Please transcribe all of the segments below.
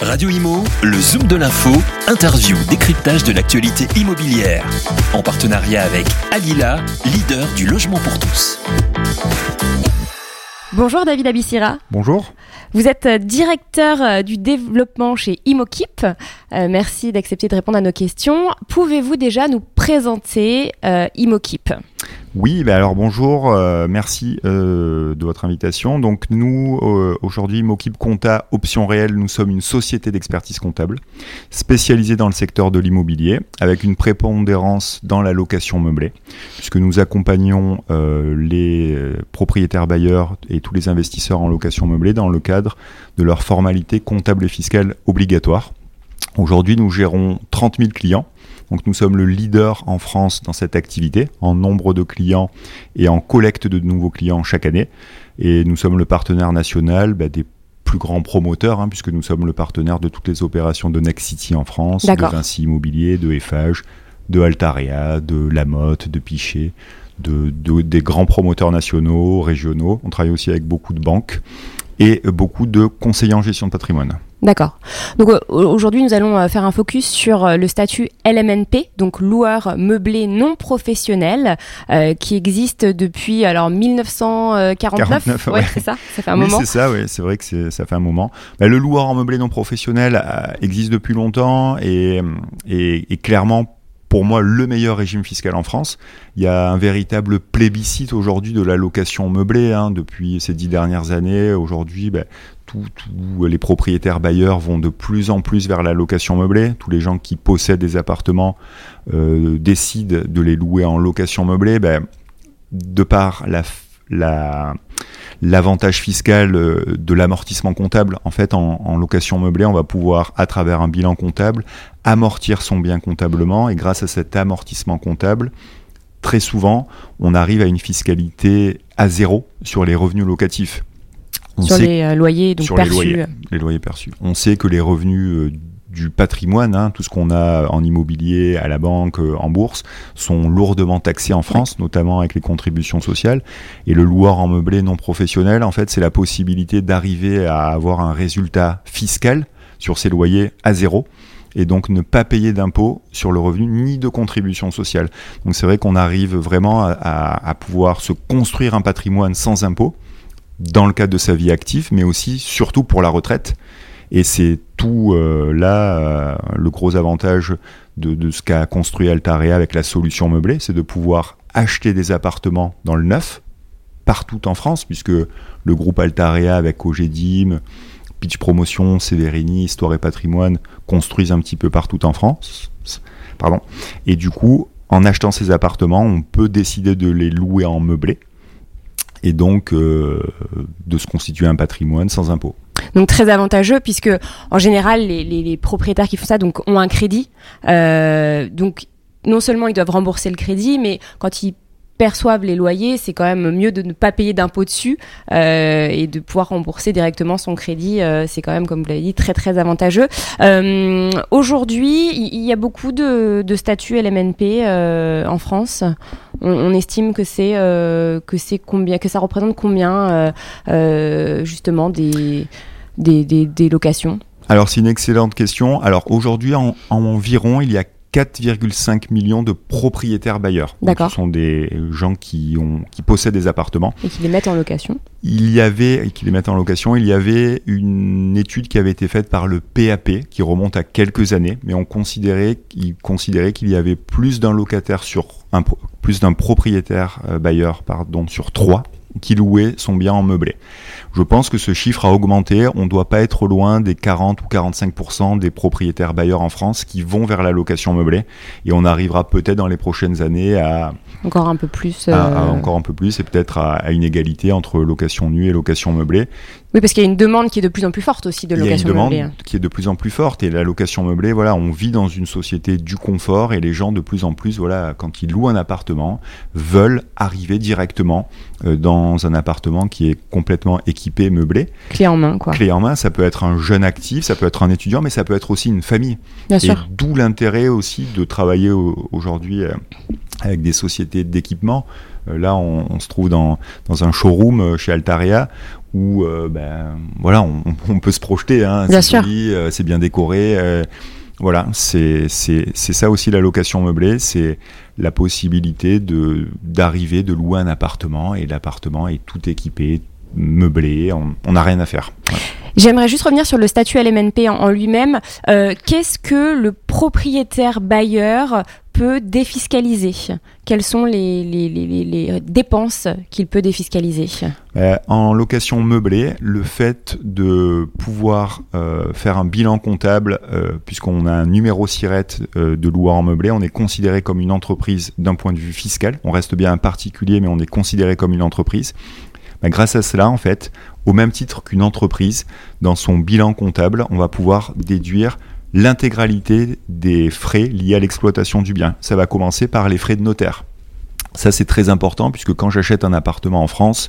Radio Imo, le Zoom de l'info, interview, décryptage de l'actualité immobilière. En partenariat avec Alila, leader du logement pour tous. Bonjour David Abissira. Bonjour. Vous êtes directeur euh, du développement chez Imokip. Euh, merci d'accepter de répondre à nos questions. Pouvez-vous déjà nous présenter euh, Imokip Oui, bah alors bonjour, euh, merci euh, de votre invitation. Donc nous, euh, aujourd'hui, Mokip Compta Option Réelle, nous sommes une société d'expertise comptable spécialisée dans le secteur de l'immobilier, avec une prépondérance dans la location meublée, puisque nous accompagnons euh, les euh, propriétaires bailleurs et tous les investisseurs en location meublée dans le cadre de leurs formalités comptables et fiscales obligatoires. Aujourd'hui, nous gérons 30 000 clients. Donc nous sommes le leader en France dans cette activité, en nombre de clients et en collecte de nouveaux clients chaque année. Et nous sommes le partenaire national bah, des plus grands promoteurs, hein, puisque nous sommes le partenaire de toutes les opérations de Next City en France, de. Vinci Immobilier, de Eiffage, de Altarea, de Lamotte, de Pichet, de, de- des grands promoteurs nationaux, régionaux. On travaille aussi avec beaucoup de banques et beaucoup de conseillers en gestion de patrimoine. D'accord. Donc aujourd'hui, nous allons euh, faire un focus sur euh, le statut LMNP, donc loueur meublé non professionnel, euh, qui existe depuis alors 1949. 49, ouais. c'est ça. Ça fait un oui, moment. c'est ça, oui, c'est vrai que c'est- ça fait un moment. Bah, le loueur en meublé non professionnel euh, existe depuis longtemps et, et, et clairement, pour moi, le meilleur régime fiscal en France. Il y a un véritable plébiscite aujourd'hui de la location meublée hein, depuis ces dix dernières années. Aujourd'hui, bah, tous les propriétaires bailleurs vont de plus en plus vers la location meublée. Tous les gens qui possèdent des appartements euh, décident de les louer en location meublée. bah, de par l'avantage fiscal euh, de l'amortissement comptable. En fait, en location meublée, on va pouvoir, à travers un bilan comptable, amortir son bien comptablement. Et grâce à cet amortissement comptable, très souvent, on arrive à une fiscalité à zéro sur les revenus locatifs. On sur sait les euh, loyers donc sur les perçus. loyers. les loyers perçus. On sait que les revenus euh, du patrimoine, hein, tout ce qu'on a en immobilier, à la banque, euh, en bourse, sont lourdement taxés en France, notamment avec les contributions sociales. Et le loueur en meublé non professionnel, en fait, c'est la possibilité d'arriver à avoir un résultat fiscal sur ses loyers à zéro et donc ne pas payer d'impôts sur le revenu ni de contribution sociale. Donc c'est vrai qu'on arrive vraiment à, à- à pouvoir se construire un patrimoine sans impôts dans le cadre de sa vie active, mais aussi surtout pour la retraite. Et c'est tout euh, là euh, le gros avantage de, ce qu'a construit Altarea avec la solution meublée, c'est de pouvoir acheter des appartements dans le neuf partout en France, puisque le groupe Altarea avec OGDIM, Pitch Promotion, Severini, Histoire et Patrimoine construisent un petit peu partout en France. Pardon. Et du coup, en achetant ces appartements, on peut décider de les louer en meublé et donc euh, de se constituer un patrimoine sans impôt. Donc très avantageux puisque en général les, propriétaires qui font ça donc ont un crédit. Euh, donc non seulement ils doivent rembourser le crédit, mais quand ils perçoivent les loyers, c'est quand même mieux de ne pas payer d'impôts dessus euh, et de pouvoir rembourser directement son crédit. euh, c'est quand même, comme vous l'avez dit, très très avantageux. Euh, Aujourd'hui, il y, a beaucoup de, statuts LMNP en France. On, estime que c'est que c'est combien, que ça représente combien justement des des, des, locations? Alors c'est une excellente question. Alors aujourd'hui, en environ, il y a 4,5 millions de propriétaires bailleurs. D'accord. Ce sont des gens qui, ont, qui possèdent des appartements. et qui les mettent en location. Il y avait, et qui les mettent en location, il y avait une étude qui avait été faite par le PAP, qui remonte à quelques années, mais on considérait, il considérait qu'il y avait plus d'un locataire sur un, plus d'un propriétaire euh, bailleur, pardon, sur trois qui louait son bien en meublé. Je pense que ce chiffre a augmenté. On ne doit pas être loin des 40 ou 45% des propriétaires bailleurs en France qui vont vers la location meublée. Et on arrivera peut-être dans les prochaines années à, Encore un peu plus. à- à euh, encore un peu plus et peut-être à, à une égalité entre location nue et location meublée. Oui, parce qu'il y a une demande qui est de plus en plus forte aussi de Il y a une location demande meublée. hein. qui est de plus en plus forte et la location meublée, voilà, on vit dans une société du confort et les gens de plus en plus, voilà, quand ils louent un appartement, veulent arriver directement euh, dans un appartement qui est complètement équipé, meublé, Clé en main, quoi. clé en main. Ça peut être un jeune actif, ça peut être un étudiant, mais ça peut être aussi une famille. Bien Et sûr. d'où l'intérêt aussi de travailler au- aujourd'hui euh, avec des sociétés d'équipement. Euh, là, on, on se trouve dans, dans un showroom euh, chez Altaria où ben, voilà, on, peut se projeter. Hein, c'est joli, c'est bien décoré. voilà, c'est ça aussi la location meublée, c'est la possibilité de d'arriver, de louer un appartement et l'appartement est tout équipé, meublé, on n'a rien à faire. J'aimerais juste revenir sur le statut LMNP en, lui-même. Euh, qu'est-ce que le propriétaire bailleur peut défiscaliser? Quelles sont les, dépenses qu'il peut défiscaliser? Euh, En location meublée, le fait de pouvoir euh, faire un bilan comptable, puisqu'on a un numéro SIRET de loueur en meublé, on est considéré comme une entreprise d'un point de vue fiscal. On reste bien un particulier, mais on est considéré comme une entreprise. Bah, grâce à cela, en fait, au même titre qu'une entreprise, dans son bilan comptable, on va pouvoir déduire l'intégralité des frais liés à l'exploitation du bien. Ça va commencer par les frais de notaire. Ça, c'est très important puisque quand j'achète un appartement en France,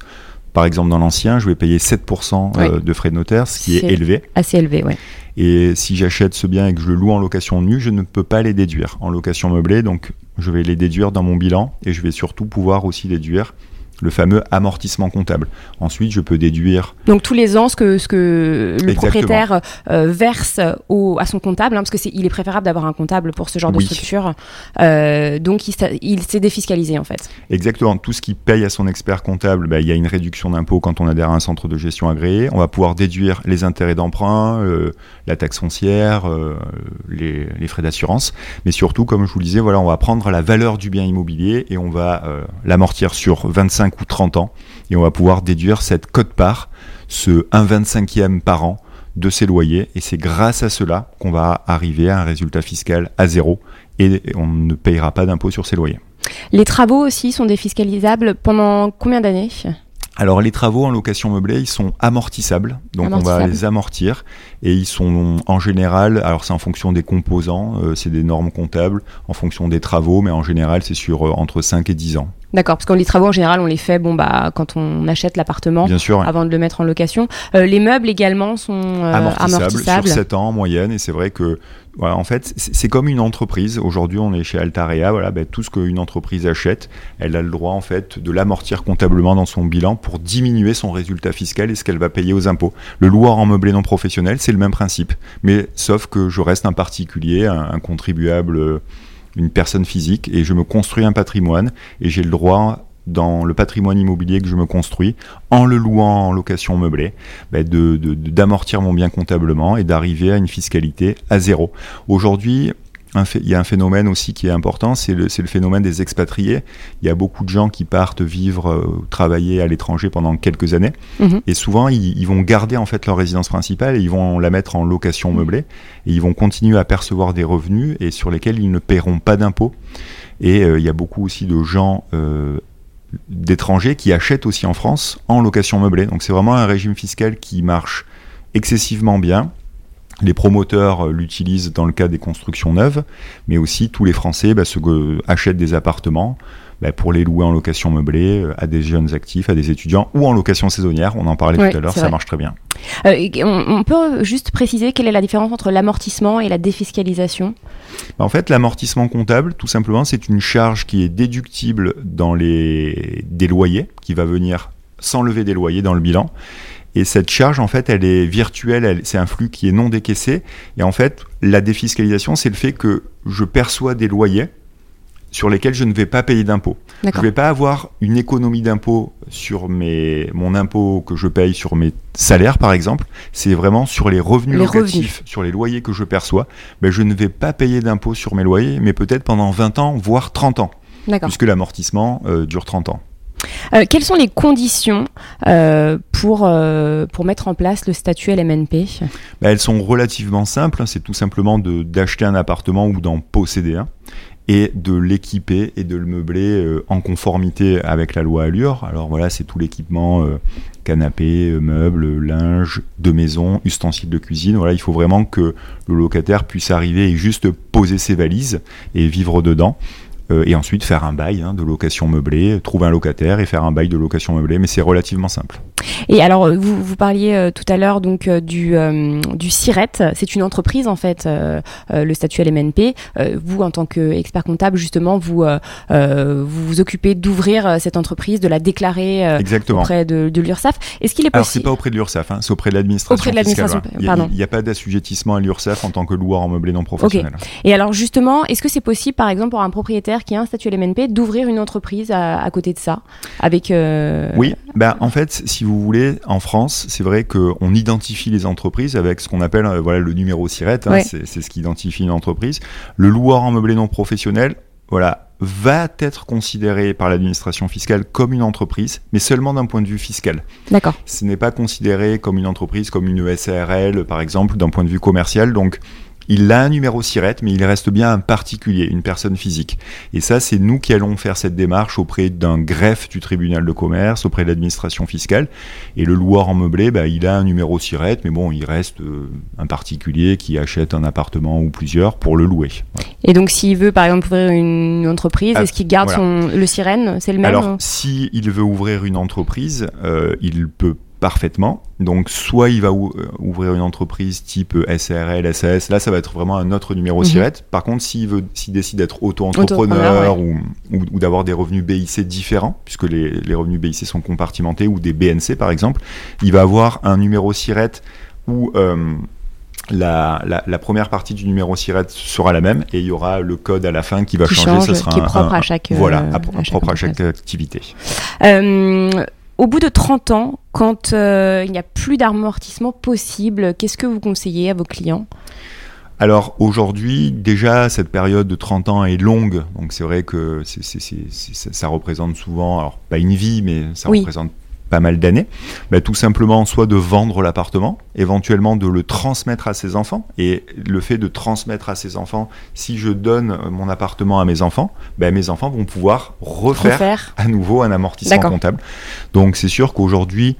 par exemple dans l'ancien, je vais payer 7% euh, de frais de notaire, ce qui est, élevé. Assez élevé, oui. Et si j'achète ce bien et que je le loue en location nue, je ne peux pas les déduire en location meublée. Donc, je vais les déduire dans mon bilan et je vais surtout pouvoir aussi déduire le fameux amortissement comptable. Ensuite, je peux déduire. Donc tous les ans, ce que, ce que le propriétaire euh, verse au, à son comptable, hein, parce que il est préférable d'avoir un comptable pour ce genre de structure. Euh, donc il, il s'est défiscalisé en fait. Exactement. Tout ce qui paye à son expert comptable, bah, il y a une réduction d'impôt quand on adhère à un centre de gestion agréé. On va pouvoir déduire les intérêts d'emprunt, euh, la taxe foncière, les, les, frais d'assurance. Mais surtout, comme je vous le disais, voilà, on va prendre la valeur du bien immobilier et on va l'amortir sur 25 ou 30 ans, et on va pouvoir déduire cette cote-part, ce 1,25e par an de ses loyers, et c'est grâce à cela qu'on va arriver à un résultat fiscal à zéro, et on ne payera pas d'impôt sur ses loyers. Les travaux aussi sont défiscalisables pendant combien d'années? Alors les travaux en location meublée, ils sont amortissables, donc on va les amortir et ils sont en général, alors c'est en fonction des composants, euh, c'est des normes comptables, en fonction des travaux, mais en général c'est sur euh, entre 5 et 10 ans. D'accord, parce que les travaux en général, on les fait bon bah quand on achète l'appartement, avant de le mettre en location. Euh, les meubles également sont euh, amortissables, sur 7 ans en moyenne, et c'est vrai que voilà, en fait, c'est comme une entreprise. Aujourd'hui, on est chez Altarea. Voilà, ben, tout ce qu'une entreprise achète, elle a le droit en fait de l'amortir comptablement dans son bilan pour diminuer son résultat fiscal et ce qu'elle va payer aux impôts. Le loueur en meublé non professionnel, c'est le même principe, mais sauf que je reste un particulier, un, contribuable. Une personne physique et je me construis un patrimoine et j'ai le droit dans le patrimoine immobilier que je me construis, en le louant en location meublée, bah, d'amortir mon bien comptablement et d'arriver à une fiscalité à zéro. Aujourd'hui, il y a un phénomène aussi qui est important, c'est le, le, phénomène des expatriés. Il y a beaucoup de gens qui partent vivre, euh, travailler à l'étranger pendant quelques années, mhm. et souvent ils, vont garder en fait leur résidence principale et ils vont la mettre en location meublée, et ils vont continuer à percevoir des revenus et sur lesquels ils ne paieront pas d'impôts. Et euh, il y a beaucoup aussi de gens euh, d'étrangers qui achètent aussi en France en location meublée. Donc c'est vraiment un régime fiscal qui marche excessivement bien les promoteurs euh, l'utilisent dans le cas des constructions neuves, mais aussi tous les Français bah, achètent des appartements bah, pour les louer en location meublée euh, à des jeunes actifs, à des étudiants ou en location saisonnière. On en parlait tout à l'heure, ça marche très bien. Euh, on, peut juste préciser quelle est la différence entre l'amortissement et la défiscalisation? Bah, En fait, l'amortissement comptable, tout simplement, c'est une charge qui est déductible dans les des loyers, qui va venir sans lever des loyers dans le bilan et cette charge, en fait, elle est virtuelle, c'est un flux qui est non décaissé. Et en fait, la défiscalisation, c'est le fait que je perçois des loyers sur lesquels je ne vais pas payer d'impôt. Je ne vais pas avoir une économie d'impôt sur mes, mon impôt que je paye sur mes salaires, par exemple. C'est vraiment sur les revenus locatifs, sur les loyers que je perçois. Mais je ne vais pas payer d'impôt sur mes loyers, mais peut-être pendant 20 ans, voire 30 ans. Puisque l'amortissement euh, dure 30 ans. Euh, quelles sont les conditions euh, pour, euh, pour mettre en place le statut LMNP bah, Elles sont relativement simples. Hein. C'est tout simplement d'acheter un appartement ou d'en posséder un et de l'équiper et de le meubler en conformité avec la loi Allure. Alors voilà, c'est tout l'équipement canapé, meubles, linge de maison, ustensiles de cuisine. Voilà, il faut vraiment que le locataire puisse arriver et juste poser ses valises et vivre dedans. Euh, et ensuite faire un bail hein, de location meublée, trouver un locataire et faire un bail de location meublée, mais c'est relativement simple. Et alors, euh, vous, vous parliez euh, tout à l'heure donc du, du CIRET, c'est une entreprise en fait, le statut LMNP. vous, en tant qu'expert comptable, justement, vous vous, vous occupez d'ouvrir cette entreprise, de la déclarer auprès de, de l'URSSAF. Est-ce qu'il est possible Alors, c'est pas auprès de l'URSSAF, hein, c'est auprès de l'administration. Auprès de l'administration, pardon. Il n'y a, pas d'assujettissement à l'URSSAF en tant que loueur en meublé non professionnel. Et alors, justement, est-ce que c'est possible, par exemple, pour un propriétaire qui a un statut LMNP, d'ouvrir une entreprise à, côté de ça avec, euh, Oui, ben, en fait, si vous voulez, en France, c'est vrai qu'on identifie les entreprises avec ce qu'on appelle euh, voilà, le numéro SIRET, hein, c'est ce qui identifie une entreprise. Le loueur en meublé non professionnel, voilà, va être considéré par l'administration fiscale comme une entreprise, mais seulement d'un point de vue fiscal. D'accord. Ce n'est pas considéré comme une entreprise, comme une SARL, par exemple, d'un point de vue commercial. Donc, il a un numéro SIRET, mais il reste bien un particulier, une personne physique. Et ça, c'est nous qui allons faire cette démarche auprès d'un greffe du tribunal de commerce, auprès de l'administration fiscale. Et le loueur en meublé, bah, il a un numéro SIRET, mais bon, il reste euh, un particulier qui achète un appartement ou plusieurs pour le louer. Et donc, s'il veut, par exemple, ouvrir une entreprise, ah, est-ce qu'il garde son, le sirène? C'est le même Alors, s'il veut ouvrir une entreprise, euh, il peut parfaitement. Donc soit il va euh, ouvrir une entreprise type euh, SRL, SAS, là ça va être vraiment un autre numéro SIRET. Mhm. Par contre, s'il veut, s'il décide d'être auto-entrepreneur ou, ou, d'avoir des revenus BIC différents, puisque les, les, revenus BIC sont compartimentés, ou des BNC par exemple, il va avoir un numéro SIRET où euh, la, la, première partie du numéro SIRET sera la même et il y aura le code à la fin qui va changer. ce sera qui est propre à chaque voilà, propre à chaque activité. Au bout de 30 ans, quand euh, il n'y a plus d'amortissement possible, qu'est-ce que vous conseillez à vos clients? Alors aujourd'hui, déjà, cette période de 30 ans est longue, donc c'est vrai que ça représente souvent, alors pas une vie, mais ça représente pas mal d'années, bah, tout simplement soit de vendre l'appartement, éventuellement de le transmettre à ses enfants. Et le fait de transmettre à ses enfants, si je donne mon appartement à mes enfants, bah, mes enfants vont pouvoir refaire, à nouveau un amortissement comptable. Donc c'est sûr qu'aujourd'hui,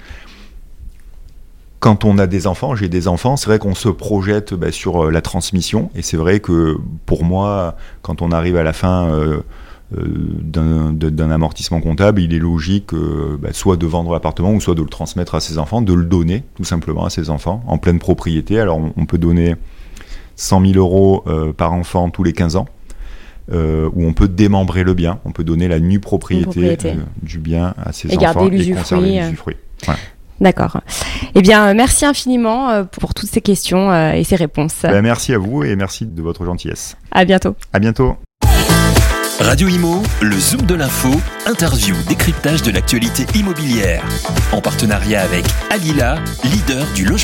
quand on a des enfants, j'ai des enfants, c'est vrai qu'on se projette bah, sur euh, la transmission. Et c'est vrai que pour moi, quand on arrive à la fin... Euh, euh, d'un amortissement comptable, il est logique euh, bah, soit de vendre l'appartement ou soit de le transmettre à ses enfants, de le donner tout simplement à ses enfants en pleine propriété. Alors on, peut donner 100 000 euros euh, par enfant tous les 15 ans. ou on peut démembrer le bien, on peut donner la nue propriété, du bien à ses enfants et conserver l'usufruit. D'accord. Eh bien, merci infiniment pour toutes ces questions et ces réponses. Ben, merci à vous et merci de votre gentillesse. À bientôt. À bientôt. Radio Imo, le Zoom de l'info, interview, décryptage de l'actualité immobilière. En partenariat avec Alila, leader du logement.